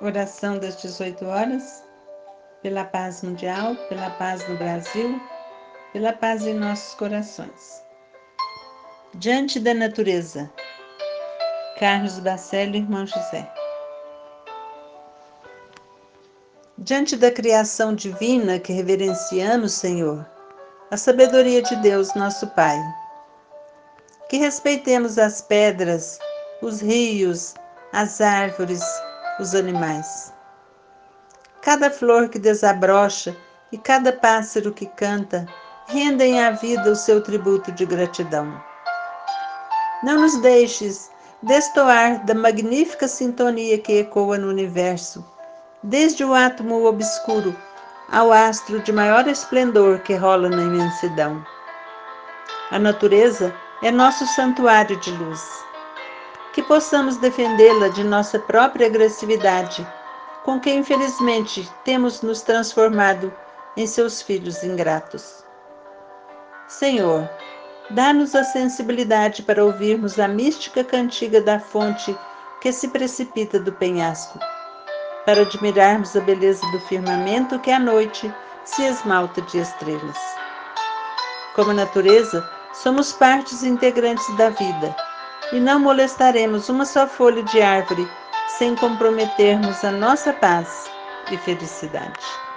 Oração das 18 horas, pela paz mundial, pela paz no Brasil, pela paz em nossos corações. Diante da natureza, Carlos Bacello, irmão José. Diante da criação divina que reverenciamos, Senhor, a sabedoria de Deus, nosso Pai. Que respeitemos as pedras, os rios, as árvores, os animais. Cada flor que desabrocha e cada pássaro que canta rendem à vida o seu tributo de gratidão. Não nos deixes destoar da magnífica sintonia que ecoa no universo, desde o átomo obscuro ao astro de maior esplendor que rola na imensidão. A natureza é nosso santuário de luz que possamos defendê-la de nossa própria agressividade, com que infelizmente temos nos transformado em seus filhos ingratos. Senhor, dá-nos a sensibilidade para ouvirmos a mística cantiga da fonte que se precipita do penhasco, para admirarmos a beleza do firmamento que à noite se esmalta de estrelas. Como natureza, somos partes integrantes da vida e não molestaremos uma só folha de árvore sem comprometermos a nossa paz e felicidade.